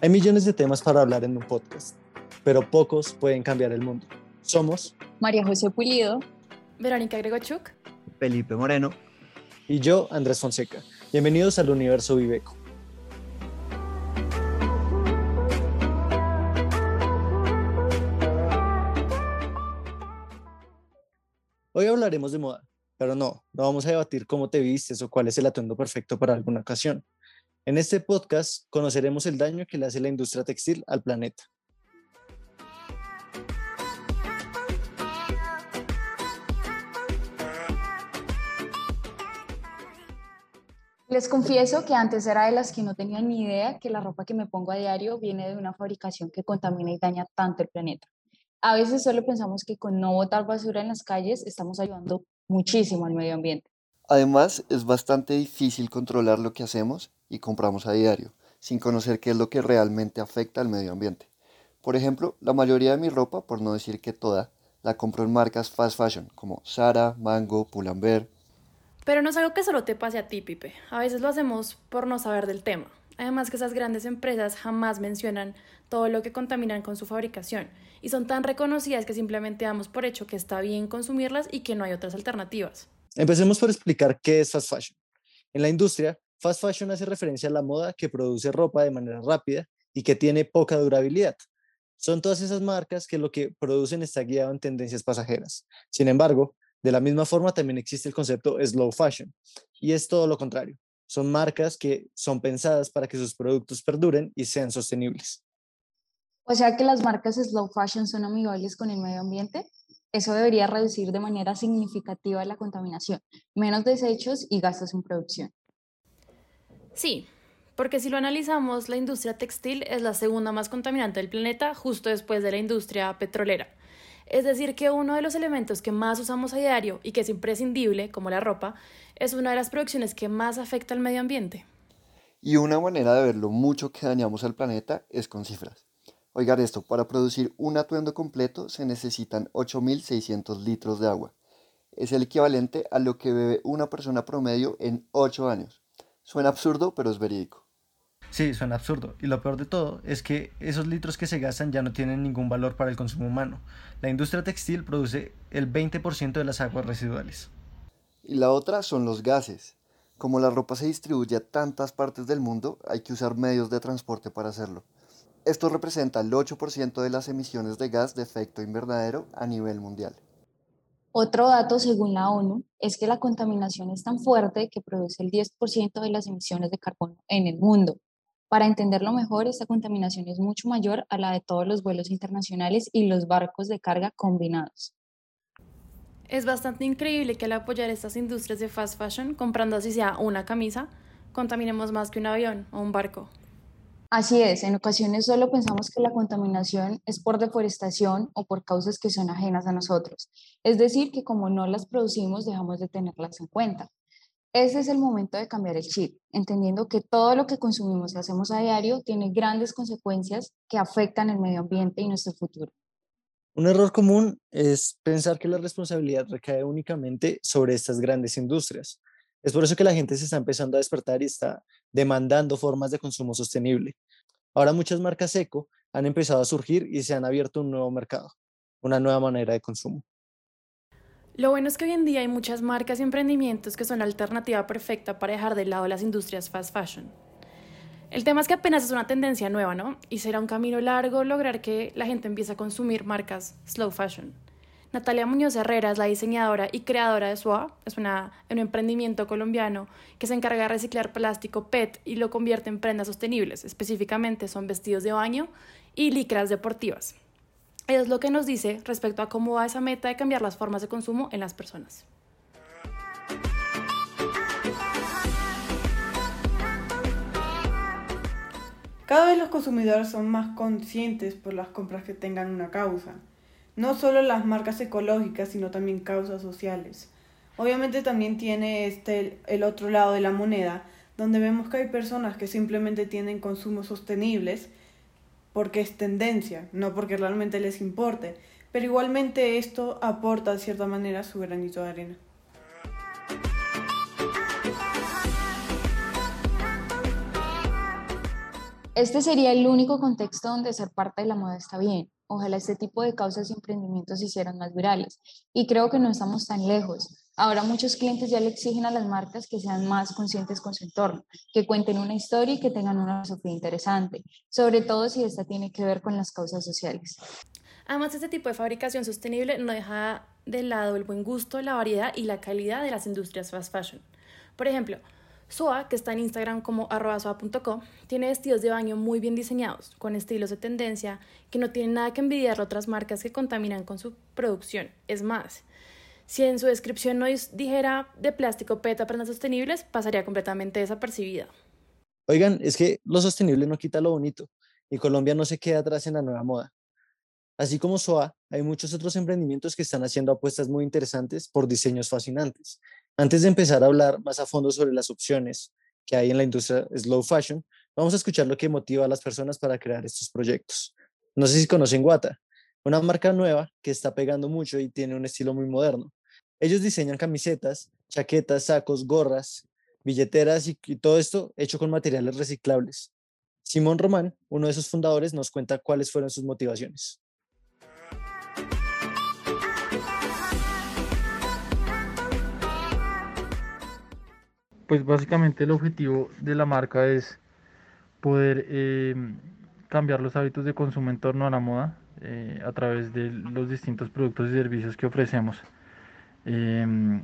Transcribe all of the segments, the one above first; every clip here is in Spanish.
Hay millones de temas para hablar en un podcast, pero pocos pueden cambiar el mundo. Somos María José Pulido, Verónica Gregochuk, Felipe Moreno y yo, Andrés Fonseca. Bienvenidos al universo Viveco. Hoy hablaremos de moda, pero no, no vamos a debatir cómo te vistes o cuál es el atuendo perfecto para alguna ocasión. En este podcast conoceremos el daño que le hace la industria textil al planeta. Les confieso que antes era de las que no tenían ni idea que la ropa que me pongo a diario viene de una fabricación que contamina y daña tanto el planeta. A veces solo pensamos que con no botar basura en las calles estamos ayudando muchísimo al medio ambiente. Además, es bastante difícil controlar lo que hacemos y compramos a diario, sin conocer qué es lo que realmente afecta al medio ambiente. Por ejemplo, la mayoría de mi ropa, por no decir que toda, la compro en marcas fast fashion como Zara, Mango, Pull&Bear. Pero no es algo que solo te pase a ti, Pipe. A veces lo hacemos por no saber del tema. Además que esas grandes empresas jamás mencionan todo lo que contaminan con su fabricación y son tan reconocidas que simplemente damos por hecho que está bien consumirlas y que no hay otras alternativas. Empecemos por explicar qué es fast fashion. En la industria, fast fashion hace referencia a la moda que produce ropa de manera rápida y que tiene poca durabilidad. Son todas esas marcas que lo que producen está guiado en tendencias pasajeras. Sin embargo, de la misma forma también existe el concepto slow fashion y es todo lo contrario. Son marcas que son pensadas para que sus productos perduren y sean sostenibles. O sea que las marcas slow fashion son amigables con el medio ambiente. Eso debería reducir de manera significativa la contaminación, menos desechos y gastos en producción. Sí, porque si lo analizamos, la industria textil es la segunda más contaminante del planeta justo después de la industria petrolera. Es decir, que uno de los elementos que más usamos a diario y que es imprescindible, como la ropa, es una de las producciones que más afecta al medio ambiente. Y una manera de ver lo mucho que dañamos al planeta es con cifras. Oigan esto, para producir un atuendo completo se necesitan 8.600 litros de agua. Es el equivalente a lo que bebe una persona promedio en 8 años. Suena absurdo, pero es verídico. Sí, suena absurdo. Y lo peor de todo es que esos litros que se gastan ya no tienen ningún valor para el consumo humano. La industria textil produce el 20% de las aguas residuales. Y la otra son los gases. Como la ropa se distribuye a tantas partes del mundo, hay que usar medios de transporte para hacerlo. Esto representa el 8% de las emisiones de gas de efecto invernadero a nivel mundial. Otro dato, según la ONU, es que la contaminación es tan fuerte que produce el 10% de las emisiones de carbono en el mundo. Para entenderlo mejor, esta contaminación es mucho mayor a la de todos los vuelos internacionales y los barcos de carga combinados. Es bastante increíble que al apoyar estas industrias de fast fashion, comprando así sea una camisa, contaminemos más que un avión o un barco. Así es, en ocasiones solo pensamos que la contaminación es por deforestación o por causas que son ajenas a nosotros. Es decir, que como no las producimos, dejamos de tenerlas en cuenta. Ese es el momento de cambiar el chip, entendiendo que todo lo que consumimos y hacemos a diario tiene grandes consecuencias que afectan el medio ambiente y nuestro futuro. Un error común es pensar que la responsabilidad recae únicamente sobre estas grandes industrias. Es por eso que la gente se está empezando a despertar y está demandando formas de consumo sostenible. Ahora muchas marcas eco han empezado a surgir y se han abierto un nuevo mercado, una nueva manera de consumo. Lo bueno es que hoy en día hay muchas marcas y emprendimientos que son la alternativa perfecta para dejar de lado las industrias fast fashion. El tema es que apenas es una tendencia nueva, ¿no? Y será un camino largo lograr que la gente empiece a consumir marcas slow fashion. Natalia Muñoz Herrera es la diseñadora y creadora de SWA, es un emprendimiento colombiano que se encarga de reciclar plástico PET y lo convierte en prendas sostenibles. Específicamente son vestidos de baño y licras deportivas. Es lo que nos dice respecto a cómo va esa meta de cambiar las formas de consumo en las personas. Cada vez los consumidores son más conscientes por las compras que tengan una causa no solo las marcas ecológicas, sino también causas sociales. Obviamente también tiene este el otro lado de la moneda, donde vemos que hay personas que simplemente tienen consumos sostenibles porque es tendencia, no porque realmente les importe, pero igualmente esto aporta de cierta manera su granito de arena. Este sería el único contexto donde ser parte de la moda está bien. Ojalá este tipo de causas y emprendimientos se hicieran más virales. Y creo que no estamos tan lejos. Ahora muchos clientes ya le exigen a las marcas que sean más conscientes con su entorno, que cuenten una historia y que tengan una filosofía interesante, sobre todo si esta tiene que ver con las causas sociales. Además, este tipo de fabricación sostenible no deja de lado el buen gusto, la variedad y la calidad de las industrias fast fashion. Por ejemplo, SOA, que está en Instagram como arroba tiene vestidos de baño muy bien diseñados, con estilos de tendencia que no tienen nada que envidiar a otras marcas que contaminan con su producción. Es más, si en su descripción no dijera de plástico PET a prendas sostenibles, pasaría completamente desapercibida. Oigan, es que lo sostenible no quita lo bonito y Colombia no se queda atrás en la nueva moda. Así como SOA, hay muchos otros emprendimientos que están haciendo apuestas muy interesantes por diseños fascinantes antes de empezar a hablar más a fondo sobre las opciones que hay en la industria slow fashion, vamos a escuchar lo que motiva a las personas para crear estos proyectos. No sé si conocen Guata, una marca nueva que está pegando mucho y tiene un estilo muy moderno. Ellos diseñan camisetas, chaquetas, sacos, gorras, billeteras y, todo esto hecho con materiales reciclables. Simón Román, uno de sus fundadores, nos cuenta cuáles fueron sus motivaciones. Pues básicamente el objetivo de la marca es poder eh, cambiar los hábitos de consumo en torno a la moda eh, a través de los distintos productos y servicios que ofrecemos. Em,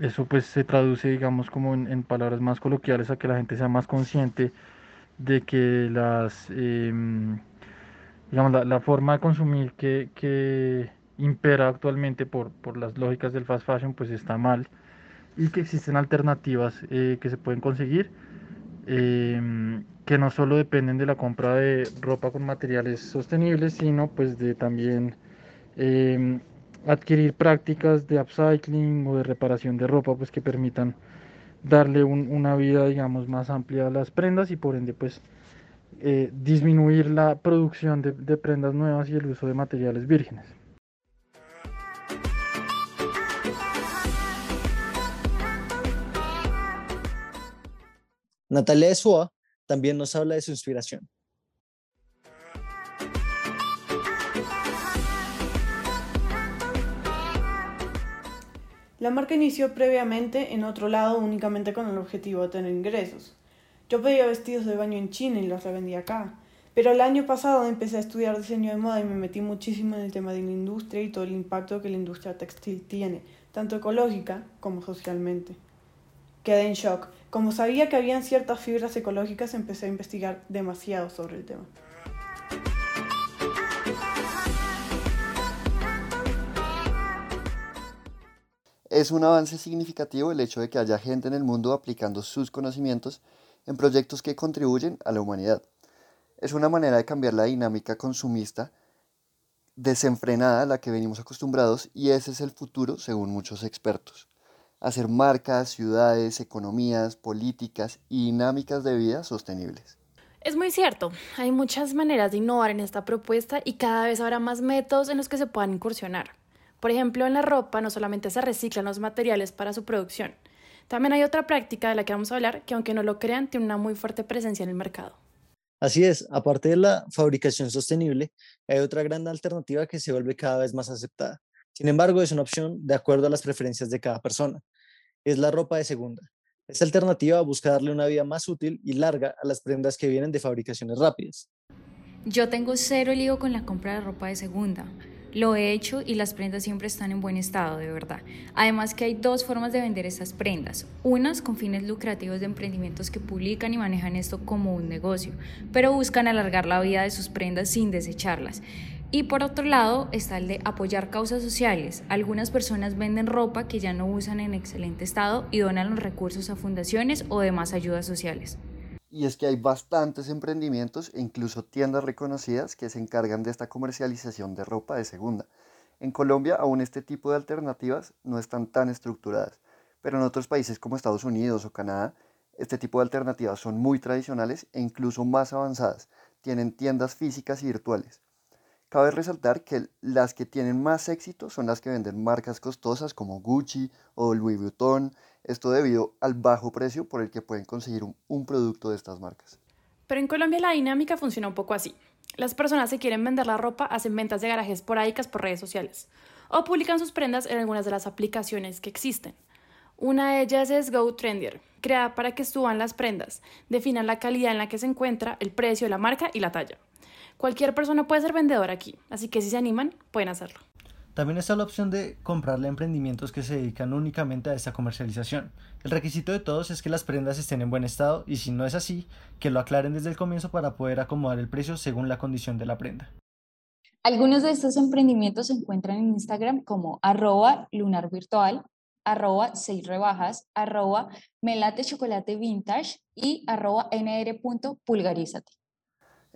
eso pues se traduce digamos como en, palabras más coloquiales a que la gente sea más consciente de que las em, digamos la, forma de consumir que, que impera actualmente por, por las lógicas del fast fashion pues está mal y que existen alternativas eh, que se pueden conseguir em, que no solo dependen de la compra de ropa con materiales sostenibles sino pues de también em, adquirir prácticas de upcycling o de reparación de ropa pues que permitan darle una vida digamos más amplia a las prendas y por ende pues eh, disminuir la producción de prendas nuevas y el uso de materiales vírgenes. Natalia de también nos habla de su inspiración. La marca inició previamente en otro lado únicamente con el objetivo de tener ingresos. Yo pedía vestidos de baño en China y los revendía acá. Pero el año pasado empecé a estudiar diseño de moda y me metí muchísimo en el tema de la industria y todo el impacto que la industria textil tiene, tanto ecológica como socialmente. Quedé en shock. Como sabía que habían ciertas fibras ecológicas, empecé a investigar demasiado sobre el tema. Es un avance significativo el hecho de que haya gente en el mundo aplicando sus conocimientos en proyectos que contribuyen a la humanidad. Es una manera de cambiar la dinámica consumista desenfrenada a la que venimos acostumbrados y ese es el futuro según muchos expertos hacer marcas, ciudades, economías, políticas y dinámicas de vida sostenibles. Es muy cierto, hay muchas maneras de innovar en esta propuesta y cada vez habrá más métodos en los que se puedan incursionar. Por ejemplo, en la ropa no solamente se reciclan los materiales para su producción, también hay otra práctica de la que vamos a hablar que aunque no lo crean tiene una muy fuerte presencia en el mercado. Así es, aparte de la fabricación sostenible, hay otra gran alternativa que se vuelve cada vez más aceptada. Sin embargo, es una opción de acuerdo a las preferencias de cada persona es la ropa de segunda. Esta alternativa busca darle una vida más útil y larga a las prendas que vienen de fabricaciones rápidas. Yo tengo cero lío con la compra de ropa de segunda. Lo he hecho y las prendas siempre están en buen estado, de verdad. Además que hay dos formas de vender estas prendas. Unas con fines lucrativos de emprendimientos que publican y manejan esto como un negocio, pero buscan alargar la vida de sus prendas sin desecharlas. Y por otro lado está el de apoyar causas sociales. Algunas personas venden ropa que ya no usan en excelente estado y donan los recursos a fundaciones o demás ayudas sociales. Y es que hay bastantes emprendimientos e incluso tiendas reconocidas que se encargan de esta comercialización de ropa de segunda. En Colombia aún este tipo de alternativas no están tan estructuradas, pero en otros países como Estados Unidos o Canadá, este tipo de alternativas son muy tradicionales e incluso más avanzadas. Tienen tiendas físicas y virtuales. Cabe resaltar que las que tienen más éxito son las que venden marcas costosas como Gucci o Louis Vuitton, esto debido al bajo precio por el que pueden conseguir un, producto de estas marcas. Pero en Colombia la dinámica funciona un poco así. Las personas que quieren vender la ropa hacen ventas de garajes esporádicas por redes sociales o publican sus prendas en algunas de las aplicaciones que existen. Una de ellas es GoTrendier, creada para que suban las prendas, definan la calidad en la que se encuentra, el precio, la marca y la talla. Cualquier persona puede ser vendedor aquí, así que si se animan, pueden hacerlo. También está la opción de comprarle emprendimientos que se dedican únicamente a esta comercialización. El requisito de todos es que las prendas estén en buen estado y si no es así, que lo aclaren desde el comienzo para poder acomodar el precio según la condición de la prenda. Algunos de estos emprendimientos se encuentran en Instagram como arroba lunarvirtual, arroba seis rebajas, arroba melate chocolate vintage y arroba nr.pulgarízate.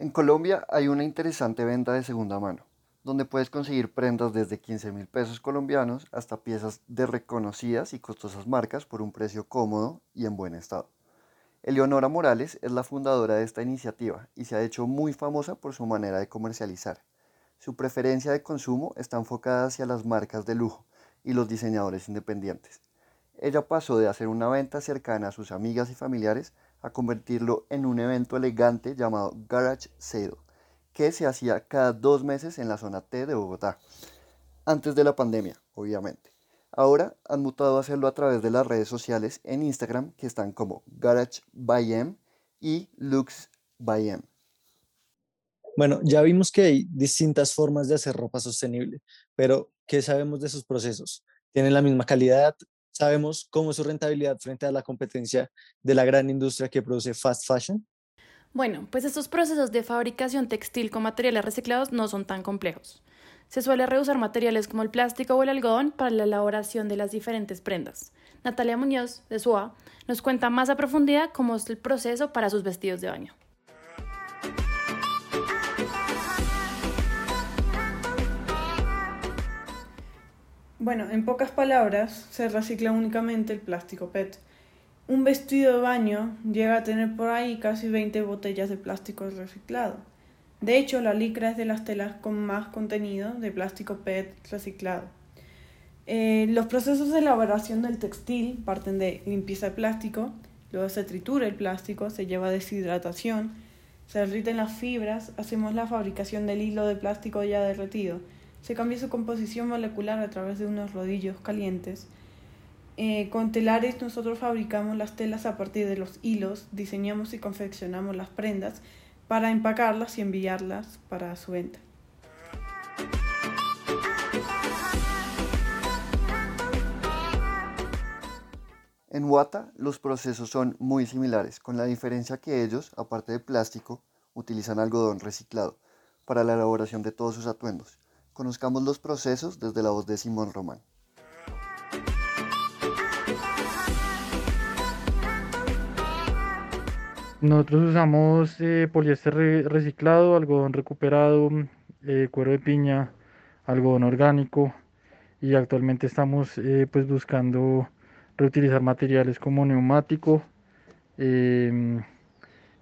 En Colombia hay una interesante venta de segunda mano donde puedes conseguir prendas desde 15 mil pesos colombianos hasta piezas de reconocidas y costosas marcas por un precio cómodo y en buen estado. Eleonora Morales es la fundadora de esta iniciativa y se ha hecho muy famosa por su manera de comercializar. Su preferencia de consumo está enfocada hacia las marcas de lujo y los diseñadores independientes. Ella pasó de hacer una venta cercana a sus amigas y familiares a convertirlo en un evento elegante llamado Garage Sale, que se hacía cada dos meses en la zona T de Bogotá, antes de la pandemia, obviamente. Ahora han mutado a hacerlo a través de las redes sociales en Instagram, que están como Garage by M y Lux by M. Bueno, ya vimos que hay distintas formas de hacer ropa sostenible, pero ¿qué sabemos de sus procesos? ¿Tienen la misma calidad? ¿Sabemos cómo es su rentabilidad frente a la competencia de la gran industria que produce fast fashion? Bueno, pues estos procesos de fabricación textil con materiales reciclados no son tan complejos. Se suele reusar materiales como el plástico o el algodón para la elaboración de las diferentes prendas. Natalia Muñoz, de SUA, nos cuenta más a profundidad cómo es el proceso para sus vestidos de baño. Bueno, en pocas palabras, se recicla únicamente el plástico PET un vestido de baño llega a tener por ahí casi 20 botellas de plástico reciclado. De hecho, la licra es de las telas con más contenido de plástico PET reciclado. Eh, los procesos de elaboración del textil parten de limpieza de plástico, luego se tritura el plástico, se lleva a deshidratación, se derriten las fibras, hacemos la fabricación del hilo de plástico ya derretido, se cambia su composición molecular a través de unos rodillos calientes, eh, con telares nosotros fabricamos las telas a partir de los hilos, diseñamos y confeccionamos las prendas para empacarlas y enviarlas para su venta. En Wata los procesos son muy similares, con la diferencia que ellos, aparte de plástico, utilizan algodón reciclado para la elaboración de todos sus atuendos. Conozcamos los procesos desde la voz de Simón Román. Nosotros usamos eh, poliéster reciclado, algodón recuperado, eh, cuero de piña, algodón orgánico y actualmente estamos eh, pues buscando reutilizar materiales como neumático em,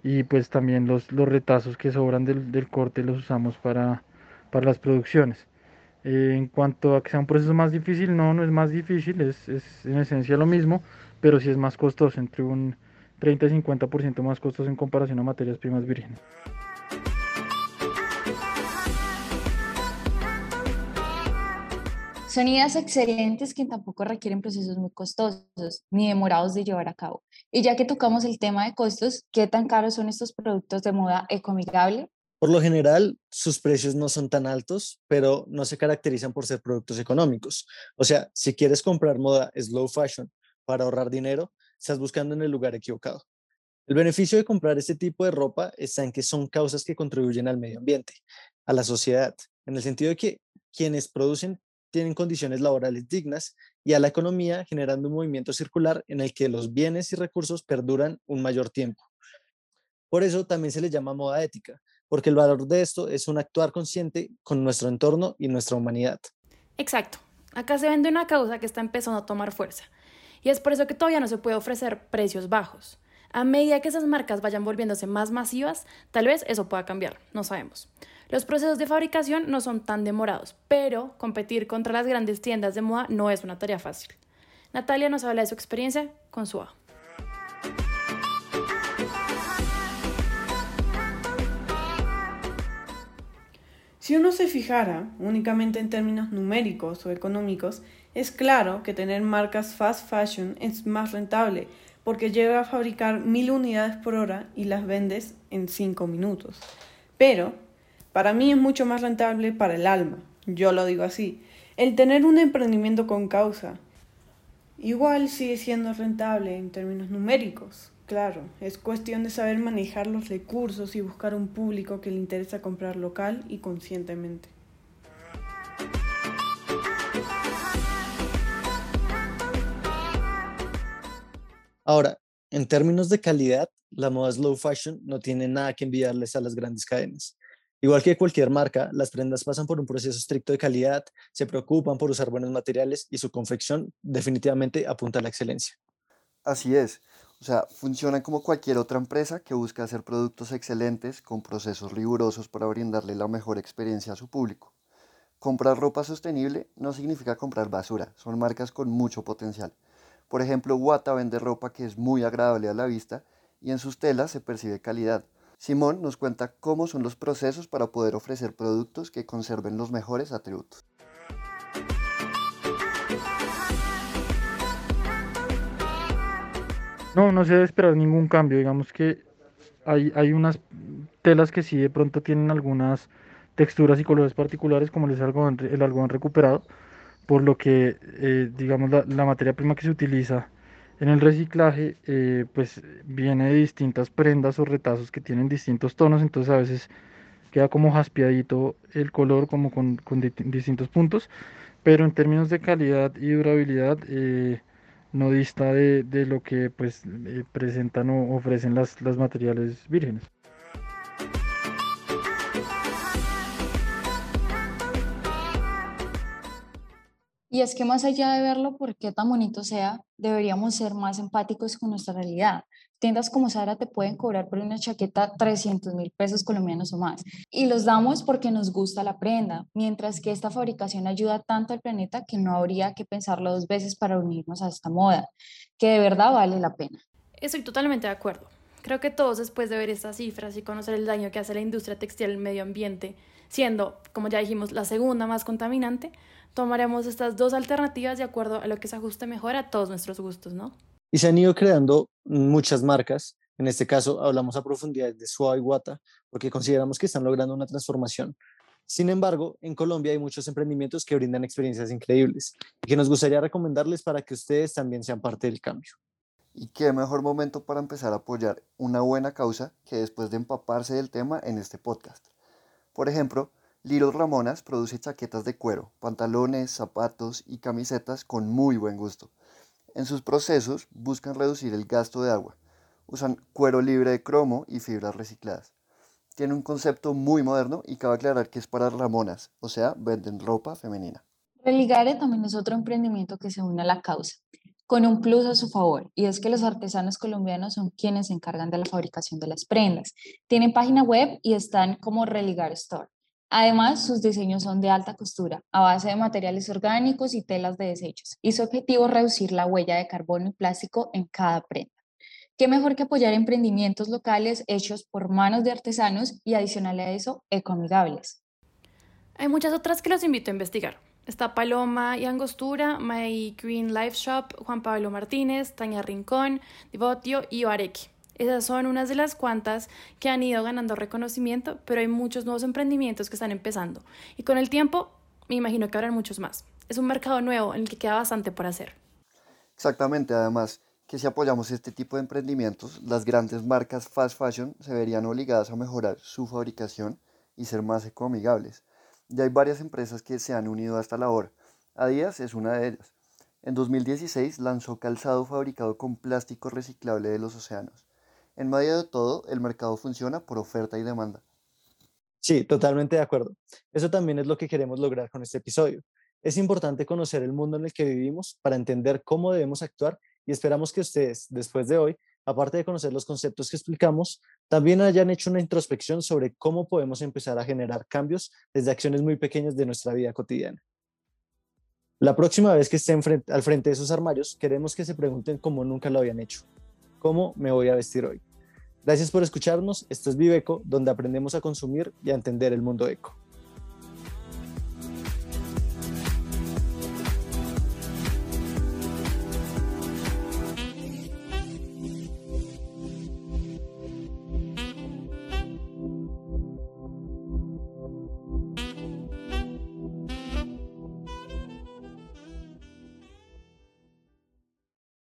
y pues también los, los retazos que sobran del, corte los usamos para, para las producciones. en cuanto a que sea un proceso más difícil, no, no es más difícil, es, es en esencia lo mismo, pero sí es más costoso entre un 30 y 50% más costos en comparación a materias primas vírgenes. Son ideas excelentes que tampoco requieren procesos muy costosos ni demorados de llevar a cabo. Y ya que tocamos el tema de costos, ¿qué tan caros son estos productos de moda ecoamigable? Por lo general, sus precios no son tan altos, pero no se caracterizan por ser productos económicos. O sea, si quieres comprar moda slow fashion para ahorrar dinero, estás buscando en el lugar equivocado. El beneficio de comprar este tipo de ropa está en que son causas que contribuyen al medio ambiente, a la sociedad, en el sentido de que quienes producen tienen condiciones laborales dignas y a la economía generando un movimiento circular en el que los bienes y recursos perduran un mayor tiempo. Por eso también se le llama moda ética, porque el valor de esto es un actuar consciente con nuestro entorno y nuestra humanidad. Exacto. Acá se vende una causa que está empezando a tomar fuerza y es por eso que todavía no se puede ofrecer precios bajos. A medida que esas marcas vayan volviéndose más masivas, tal vez eso pueda cambiar, no sabemos. Los procesos de fabricación no son tan demorados, pero competir contra las grandes tiendas de moda no es una tarea fácil. Natalia nos habla de su experiencia con SUA. Si uno se fijara únicamente en términos numéricos o económicos, es claro que tener marcas fast fashion es más rentable porque llega a fabricar mil unidades por hora y las vendes en cinco minutos. Pero, para mí es mucho más rentable para el alma, yo lo digo así, el tener un emprendimiento con causa. Igual sigue siendo rentable en términos numéricos, claro, es cuestión de saber manejar los recursos y buscar un público que le interesa comprar local y conscientemente. Ahora, en términos de calidad, la moda slow fashion no tiene nada que enviarles a las grandes cadenas. Igual que cualquier marca, las prendas pasan por un proceso estricto de calidad, se preocupan por usar buenos materiales y su confección definitivamente apunta a la excelencia. Así es, o sea, funcionan como cualquier otra empresa que busca hacer productos excelentes con procesos rigurosos para brindarle la mejor experiencia a su público. Comprar ropa sostenible no significa comprar basura, son marcas con mucho potencial. Por ejemplo, Wata vende ropa que es muy agradable a la vista y en sus telas se percibe calidad. Simón nos cuenta cómo son los procesos para poder ofrecer productos que conserven los mejores atributos. No, no se debe esperar ningún cambio. Digamos que hay, hay unas telas que sí de pronto tienen algunas texturas y colores particulares, como el algodón, el algodón recuperado, por lo que, eh, digamos, la, materia prima que se utiliza en el reciclaje, eh, pues viene de distintas prendas o retazos que tienen distintos tonos, entonces a veces queda como jaspeadito el color, como con, distintos puntos, pero en términos de calidad y durabilidad, eh, no dista de, lo que pues presentan o ofrecen las, las materiales vírgenes. Y es que más allá de verlo por qué tan bonito sea, deberíamos ser más empáticos con nuestra realidad. Tiendas como Sara te pueden cobrar por una chaqueta 300 mil pesos colombianos o más. Y los damos porque nos gusta la prenda, mientras que esta fabricación ayuda tanto al planeta que no habría que pensarlo dos veces para unirnos a esta moda, que de verdad vale la pena. Estoy totalmente de acuerdo. Creo que todos después de ver estas cifras y conocer el daño que hace la industria textil al medio ambiente, siendo, como ya dijimos, la segunda más contaminante, tomaremos estas dos alternativas de acuerdo a lo que se ajuste mejor a todos nuestros gustos, ¿no? Y se han ido creando muchas marcas. En este caso hablamos a profundidad de Suave y Guata porque consideramos que están logrando una transformación. Sin embargo, en Colombia hay muchos emprendimientos que brindan experiencias increíbles y que nos gustaría recomendarles para que ustedes también sean parte del cambio. Y qué mejor momento para empezar a apoyar una buena causa que después de empaparse del tema en este podcast. Por ejemplo, Little Ramonas produce chaquetas de cuero, pantalones, zapatos y camisetas con muy buen gusto. En sus procesos buscan reducir el gasto de agua. Usan cuero libre de cromo y fibras recicladas. Tiene un concepto muy moderno y cabe aclarar que es para Ramonas, o sea, venden ropa femenina. Religare también es otro emprendimiento que se une a la causa, con un plus a su favor, y es que los artesanos colombianos son quienes se encargan de la fabricación de las prendas. Tienen página web y están como Religare Store. Además, sus diseños son de alta costura, a base de materiales orgánicos y telas de desechos, y su objetivo es reducir la huella de carbono y plástico en cada prenda. ¿Qué mejor que apoyar emprendimientos locales hechos por manos de artesanos y adicional a eso, ecoamigables? Hay muchas otras que los invito a investigar. Está Paloma y Angostura, My Green Life Shop, Juan Pablo Martínez, Tania Rincón, Divotio y Oarequi. Esas son unas de las cuantas que han ido ganando reconocimiento, pero hay muchos nuevos emprendimientos que están empezando. Y con el tiempo, me imagino que habrán muchos más. Es un mercado nuevo en el que queda bastante por hacer. Exactamente, además que si apoyamos este tipo de emprendimientos, las grandes marcas fast fashion se verían obligadas a mejorar su fabricación y ser más ecoamigables. Ya hay varias empresas que se han unido hasta la hora. Adidas es una de ellas. En 2016 lanzó calzado fabricado con plástico reciclable de los océanos. En medio de todo, el mercado funciona por oferta y demanda. Sí, totalmente de acuerdo. Eso también es lo que queremos lograr con este episodio. Es importante conocer el mundo en el que vivimos para entender cómo debemos actuar y esperamos que ustedes, después de hoy, aparte de conocer los conceptos que explicamos, también hayan hecho una introspección sobre cómo podemos empezar a generar cambios desde acciones muy pequeñas de nuestra vida cotidiana. La próxima vez que estén al frente de sus armarios, queremos que se pregunten cómo nunca lo habían hecho. ¿Cómo me voy a vestir hoy? Gracias por escucharnos. Esto es Viveco, donde aprendemos a consumir y a entender el mundo eco.